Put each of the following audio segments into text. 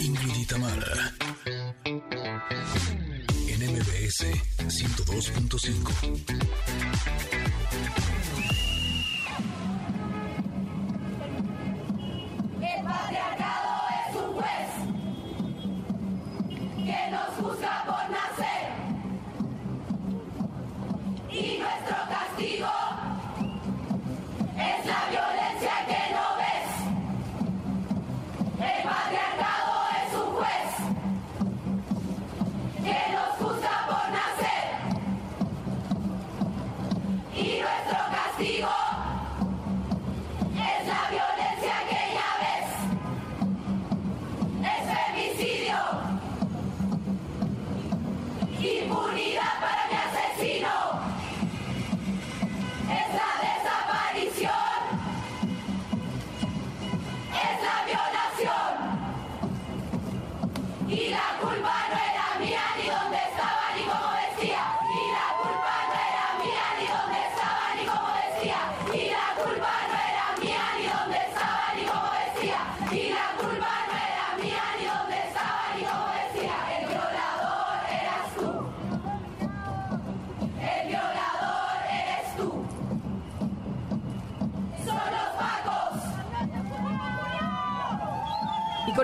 Ingrid y Tamara. En MBS 102.5.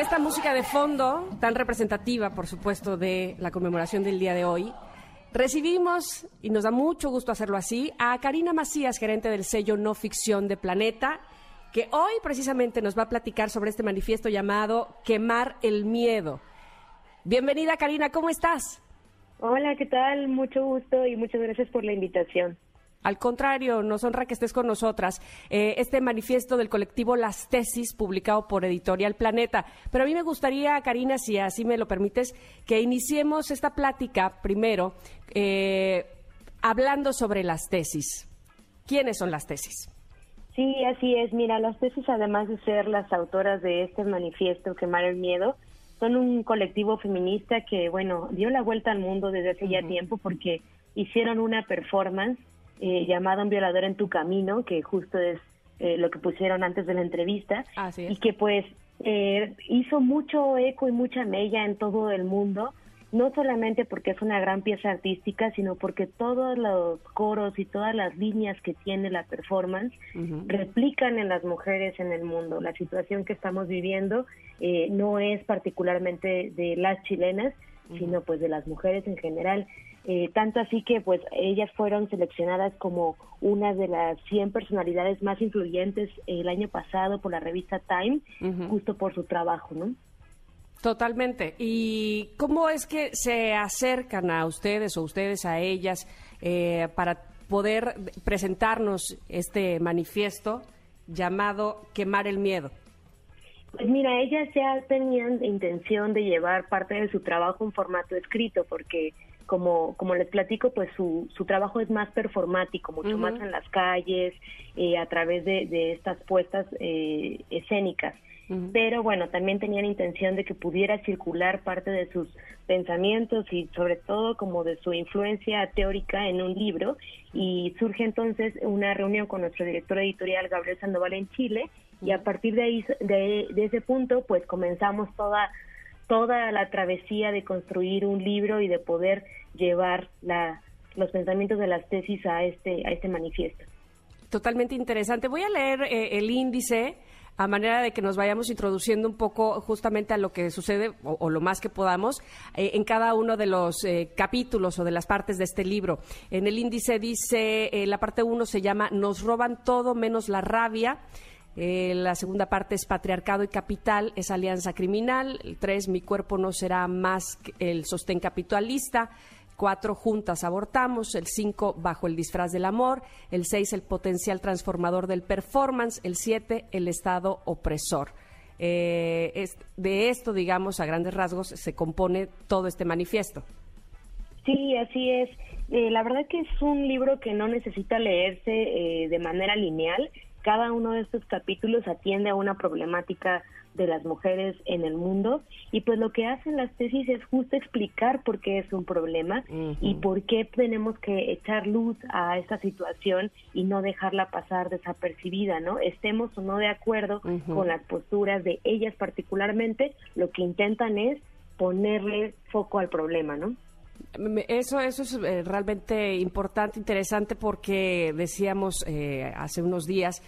esta música de fondo, tan representativa, por supuesto, de la conmemoración del día de hoy, recibimos, y nos da mucho gusto hacerlo así, a Karina Macías, gerente del sello No Ficción de Planeta, que hoy precisamente nos va a platicar sobre este manifiesto llamado Quemar el Miedo. Bienvenida, Karina, ¿cómo estás? Hola, ¿qué tal? Mucho gusto y muchas gracias por la invitación. Al contrario, nos honra que estés con nosotras. Eh, este manifiesto del colectivo Las Tesis, publicado por Editorial Planeta. Pero a mí me gustaría, Karina, si así me lo permites, que iniciemos esta plática primero eh, hablando sobre las tesis. ¿Quiénes son las tesis? Sí, así es. Mira, las tesis, además de ser las autoras de este manifiesto, Quemar el Miedo, son un colectivo feminista que, bueno, dio la vuelta al mundo desde hace ya tiempo porque hicieron una performance eh, llamada Un violador en tu camino, que justo es eh, lo que pusieron antes de la entrevista, Así y que pues eh, hizo mucho eco y mucha mella en todo el mundo, no solamente porque es una gran pieza artística, sino porque todos los coros y todas las líneas que tiene la performance replican en las mujeres en el mundo. La situación que estamos viviendo eh, no es particularmente de las chilenas, sino pues de las mujeres en general. Eh, tanto así que pues ellas fueron seleccionadas como una de las 100 personalidades más influyentes el año pasado por la revista Time, justo por su trabajo, ¿no? Totalmente. ¿Y cómo es que se acercan a ustedes o ustedes a ellas eh, para poder presentarnos este manifiesto llamado Quemar el Miedo? Pues mira, ellas ya tenían intención de llevar parte de su trabajo en formato escrito, porque como, como les platico, pues su, su trabajo es más performático, mucho más en las calles, eh, a través de, de estas puestas eh, escénicas. Pero bueno, también tenían intención de que pudiera circular parte de sus pensamientos y sobre todo como de su influencia teórica en un libro. Y surge entonces una reunión con nuestro director editorial Gabriel Sandoval en Chile y a partir de ahí, de, de ese punto, pues comenzamos toda toda la travesía de construir un libro y de poder llevar la, los pensamientos de las tesis a este a este manifiesto. Totalmente interesante. Voy a leer eh, el índice a manera de que nos vayamos introduciendo un poco justamente a lo que sucede o, lo más que podamos eh, en cada uno de los eh, capítulos o de las partes de este libro. En el índice dice, eh, la parte uno se llama Nos roban todo menos la rabia. La segunda parte es patriarcado y capital, es alianza criminal. El tres, mi cuerpo no será más que el sostén capitalista. Cuatro, juntas abortamos. El cinco, bajo el disfraz del amor. El seis, el potencial transformador del performance. El siete, el estado opresor. Eh, es- de esto, digamos, a grandes rasgos, se compone todo este manifiesto. Sí, así es. Eh, la verdad que es un libro que no necesita leerse eh, de manera lineal. cada uno de estos capítulos atiende a una problemática de las mujeres en el mundo y pues lo que hacen las tesis es justo explicar por qué es un problema y por qué tenemos que echar luz a esta situación y no dejarla pasar desapercibida, ¿no? Estemos o no de acuerdo con las posturas de ellas particularmente, lo que intentan es ponerle foco al problema, ¿no? Eso, eso es eh, realmente importante, interesante, porque decíamos eh, hace unos días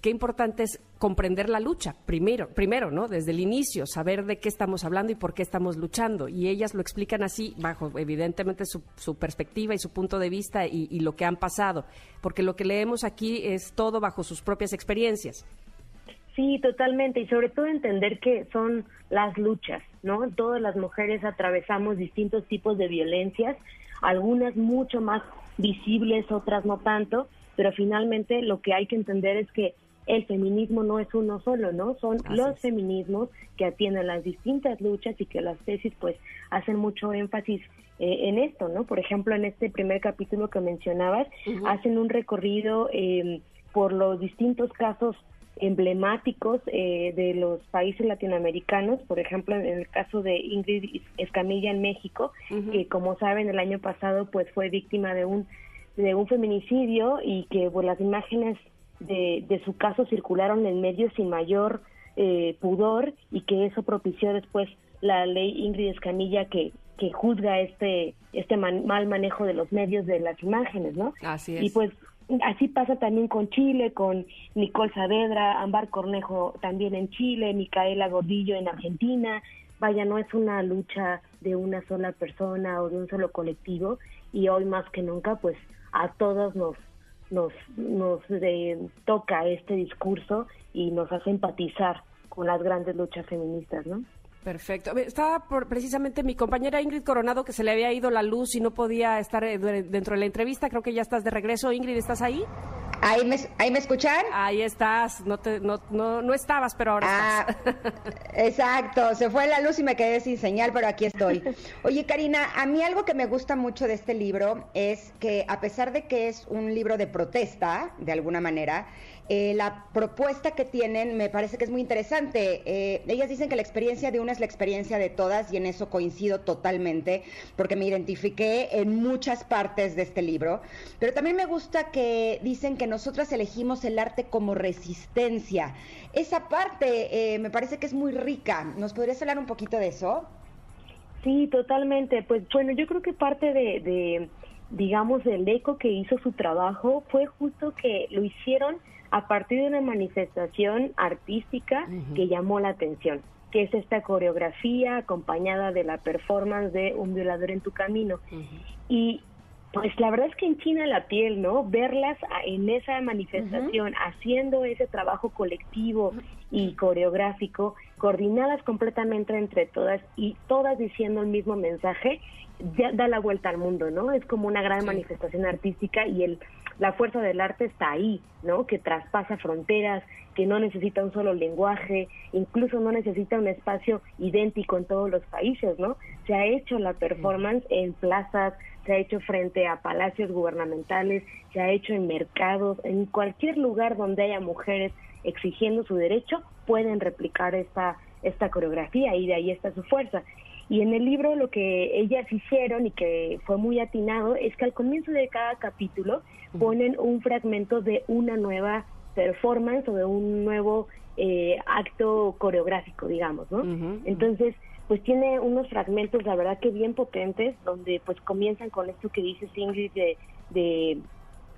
qué importante es comprender la lucha, primero, primero, ¿no? Desde el inicio, saber de qué estamos hablando y por qué estamos luchando. Y ellas lo explican así, bajo evidentemente su, su perspectiva y su punto de vista y, y, lo que han pasado, porque lo que leemos aquí es todo bajo sus propias experiencias. Sí, totalmente, y sobre todo entender que son las luchas, ¿no? Todas las mujeres atravesamos distintos tipos de violencias, algunas mucho más visibles, otras no tanto, pero finalmente lo que hay que entender es que el feminismo no es uno solo, ¿no? Son los feminismos que atienden las distintas luchas y que las tesis pues hacen mucho énfasis eh, en esto, ¿no? Por ejemplo, en este primer capítulo que mencionabas, hacen un recorrido eh, por los distintos casos emblemáticos eh, de los países latinoamericanos, por ejemplo, en el caso de Ingrid Escamilla en México, que como saben el año pasado pues fue víctima de un de un feminicidio y que pues, las imágenes de, de su caso circularon en medios sin mayor eh, pudor y que eso propició después la ley Ingrid Escamilla que que juzga este este man- mal manejo de los medios de las imágenes, ¿no? Así es. Y pues así pasa también con Chile, con Nicole Saavedra, Ámbar Cornejo también en Chile, Micaela Gordillo en Argentina. Vaya, no es una lucha de una sola persona o de un solo colectivo y hoy más que nunca pues a todos nos nos nos eh, toca este discurso y nos hace empatizar con las grandes luchas feministas, ¿no? Perfecto. Estaba por- precisamente mi compañera Ingrid Coronado que se le había ido la luz y no podía estar eh, de- dentro de la entrevista. Creo que ya estás de regreso. Ingrid, ¿estás ahí? ¿Ahí me, ahí me escuchan? Ahí estás. No, te, no, no, no estabas, pero ahora Ah, estás. exacto, se fue la luz y me quedé sin señal, pero aquí estoy. Oye, Karina, a mí algo que me gusta mucho de este libro es que a pesar de que es un libro de protesta, de alguna manera, eh, la propuesta que tienen me parece que es muy interesante. Eh, ellas dicen que la experiencia de una es la experiencia de todas y en eso coincido totalmente porque me identifiqué en muchas partes de este libro, pero también me gusta que dicen que nosotras elegimos el arte como resistencia. Esa parte eh, me parece que es muy rica. ¿Nos podrías hablar un poquito de eso? Sí, totalmente. Pues bueno, yo creo que parte de, de, digamos, del eco que hizo su trabajo fue justo que lo hicieron a partir de una manifestación artística que llamó la atención, que es esta coreografía acompañada de la performance de Un violador en tu camino. Y pues la verdad es que enchina la piel, ¿no? Verlas en esa manifestación, haciendo ese trabajo colectivo y coreográfico, coordinadas completamente entre todas y todas diciendo el mismo mensaje, ya da la vuelta al mundo, ¿no? Es como una gran Sí. manifestación artística y el la fuerza del arte está ahí, ¿no? Que traspasa fronteras, que no necesita un solo lenguaje, incluso no necesita un espacio idéntico en todos los países, ¿no? Se ha hecho la performance en plazas, se ha hecho frente a palacios gubernamentales, se ha hecho en mercados, en cualquier lugar donde haya mujeres exigiendo su derecho, pueden replicar esta, esta coreografía y de ahí está su fuerza. Y en el libro lo que ellas hicieron y que fue muy atinado es que al comienzo de cada capítulo ponen un fragmento de una nueva performance o de un nuevo eh, acto coreográfico, digamos, ¿no? Entonces, pues tiene unos fragmentos, la verdad que bien potentes, donde pues comienzan con esto que dice Ingrid de, de,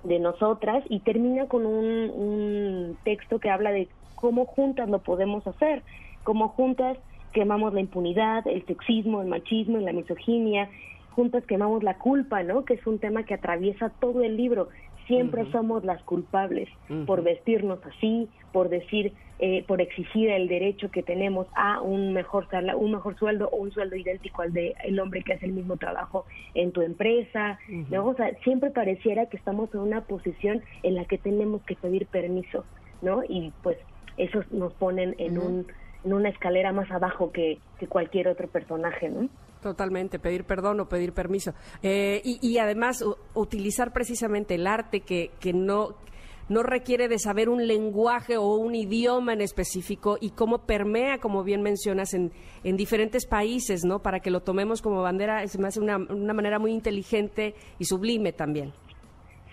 de nosotras y termina con un, un texto que habla de cómo juntas lo podemos hacer, cómo juntas quemamos la impunidad, el sexismo, el machismo la misoginia, juntas quemamos la culpa, ¿no? Que es un tema que atraviesa todo el libro. Siempre somos las culpables por vestirnos así, por decir, eh, por exigir el derecho que tenemos a un mejor sala- un mejor sueldo o un sueldo idéntico al de el hombre que hace el mismo trabajo en tu empresa, ¿no? O sea, siempre pareciera que estamos en una posición en la que tenemos que pedir permiso, ¿no? Y pues eso nos ponen en un en una escalera más abajo que, que cualquier otro personaje, ¿no? Totalmente, pedir perdón o pedir permiso. Eh, y, y además u- utilizar precisamente el arte que, que no no requiere de saber un lenguaje o un idioma en específico y cómo permea, como bien mencionas, en, en diferentes países, ¿no? Para que lo tomemos como bandera, es más una, una manera muy inteligente y sublime también.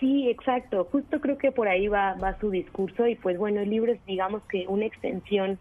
Sí, exacto. Justo creo que por ahí va, va su discurso y pues bueno, el libro es digamos que una extensión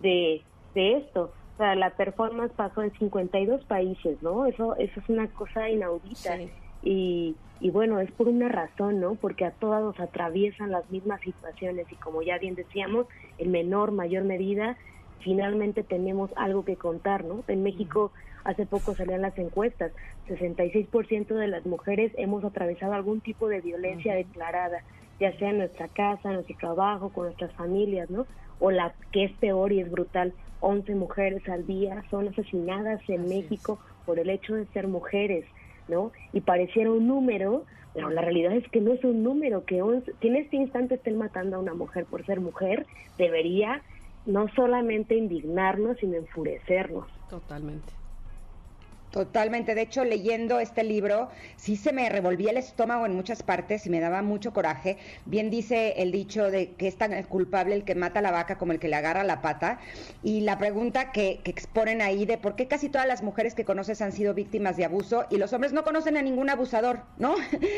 de, de esto. O sea, la performance pasó en 52 países, ¿no? Eso, eso es una cosa inaudita. Sí. Y, y bueno, es por una razón, ¿no? Porque a todas nos atraviesan las mismas situaciones y como ya bien decíamos, en menor, mayor medida, finalmente tenemos algo que contar, ¿no? En México hace poco salían las encuestas, 66% de las mujeres hemos atravesado algún tipo de violencia declarada, ya sea en nuestra casa, en nuestro trabajo, con nuestras familias, ¿no? O la que es peor y es brutal, 11 mujeres al día son asesinadas en México por el hecho de ser mujeres, ¿no? Y pareciera un número, pero la realidad es que no es un número, que, 11 que en este instante estén matando a una mujer por ser mujer, debería no solamente indignarnos, sino enfurecernos. Totalmente. Totalmente. De hecho, leyendo este libro, sí se me revolvía el estómago en muchas partes y me daba mucho coraje. Bien dice el dicho de que es tan culpable el que mata a la vaca como el que le agarra la pata. Y la pregunta que, que exponen ahí de por qué casi todas las mujeres que conoces han sido víctimas de abuso y los hombres no conocen a ningún abusador, ¿no?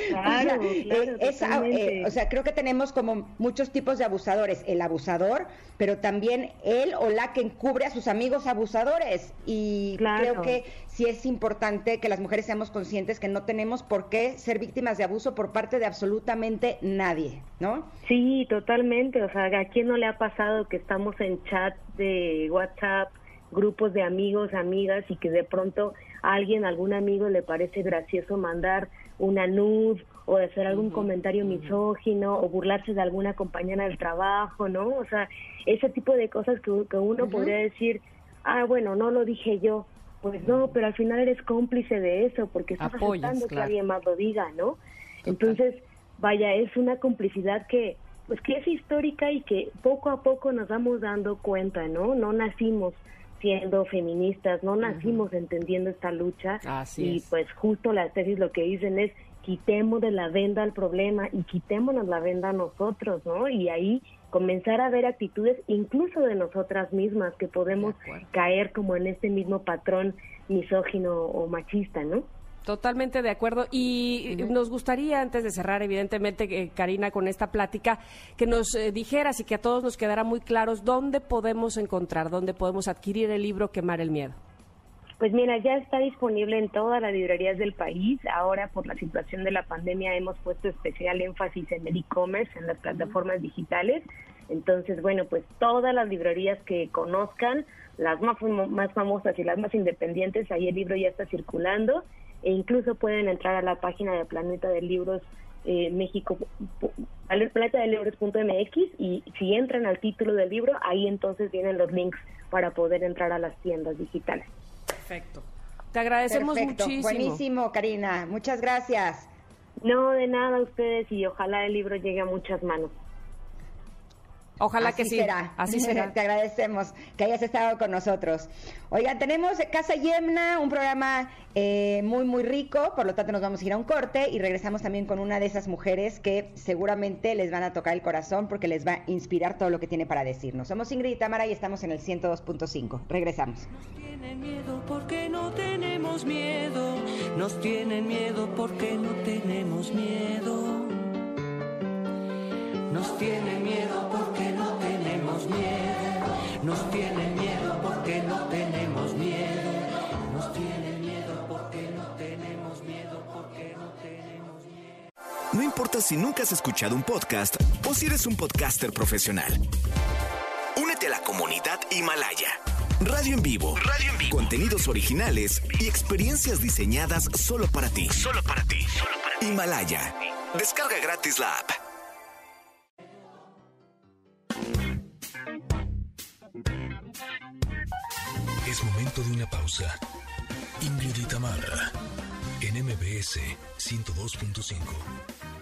Claro, o, sea, claro, eh, es- eh, o sea, creo que tenemos como muchos tipos de abusadores. El abusador, pero también él o la que encubre a sus amigos abusadores. Y Claro. creo que sí es importante que las mujeres seamos conscientes que no tenemos por qué ser víctimas de abuso por parte de absolutamente nadie, ¿no? Sí, totalmente. O sea, ¿a quién no le ha pasado que estamos en chat de WhatsApp, grupos de amigos, amigas, y que de pronto a alguien, algún amigo le parece gracioso mandar una nud o hacer algún comentario misógino o burlarse de alguna compañera del trabajo, ¿no? O sea, ese tipo de cosas que, que uno podría decir, ah, bueno, no lo dije yo. Pues no, pero al final eres cómplice de eso porque estás Apoyas, aceptando que alguien más lo diga, ¿no? Entonces, vaya, es una complicidad que pues que es histórica y que poco a poco nos vamos dando cuenta, ¿no? No nacimos siendo feministas, no nacimos entendiendo esta lucha Así y es. pues justo las tesis lo que dicen es quitemos de la venda al problema y quitémonos la venda a nosotros, ¿no? Y ahí comenzar a ver actitudes incluso de nosotras mismas que podemos caer como en este mismo patrón misógino o machista, ¿no? Totalmente de acuerdo. Y nos gustaría, antes de cerrar, evidentemente, eh, Karina, con esta plática, que nos eh, dijeras y que a todos nos quedara muy claros dónde podemos encontrar, dónde podemos adquirir el libro Quemar el Miedo. Pues mira, ya está disponible en todas las librerías del país. Ahora, por la situación de la pandemia, hemos puesto especial énfasis en el e-commerce, en las plataformas digitales. Entonces, bueno, pues todas las librerías que conozcan, las más, más famosas y las más independientes, ahí el libro ya está circulando. E incluso pueden entrar a la página de Planeta de Libros eh, México, pu- planetadelibros.mx y si entran al título del libro, ahí entonces vienen los links para poder entrar a las tiendas digitales. Perfecto. Te agradecemos Perfecto, muchísimo. buenísimo, Karina. Muchas gracias. No, de nada a ustedes y ojalá el libro llegue a muchas manos. Ojalá Así que sí. será. Así será. Te agradecemos que hayas estado con nosotros. Oigan, tenemos Casa Yemna, un programa eh, muy, muy rico, por lo tanto nos vamos a ir a un corte y regresamos también con una de esas mujeres que seguramente les van a tocar el corazón porque les va a inspirar todo lo que tiene para decirnos. Somos Ingrid y Tamara y estamos en el 102.5. Regresamos. tienen miedo porque no tenemos miedo. Nos tienen miedo porque no tenemos miedo. Nos tienen miedo porque no tenemos miedo. Nos tienen miedo porque no tenemos miedo. Nos tienen miedo porque no tenemos miedo porque no tenemos miedo. No importa si nunca has escuchado un podcast o si eres un podcaster profesional. Únete a la comunidad Himalaya. Radio en vivo. Radio en vivo. Contenidos originales y experiencias diseñadas solo para ti. Solo para ti. Himalaya. Descarga gratis la app. Es momento de una pausa. Ingrid y Tamara, en MBS 102.5.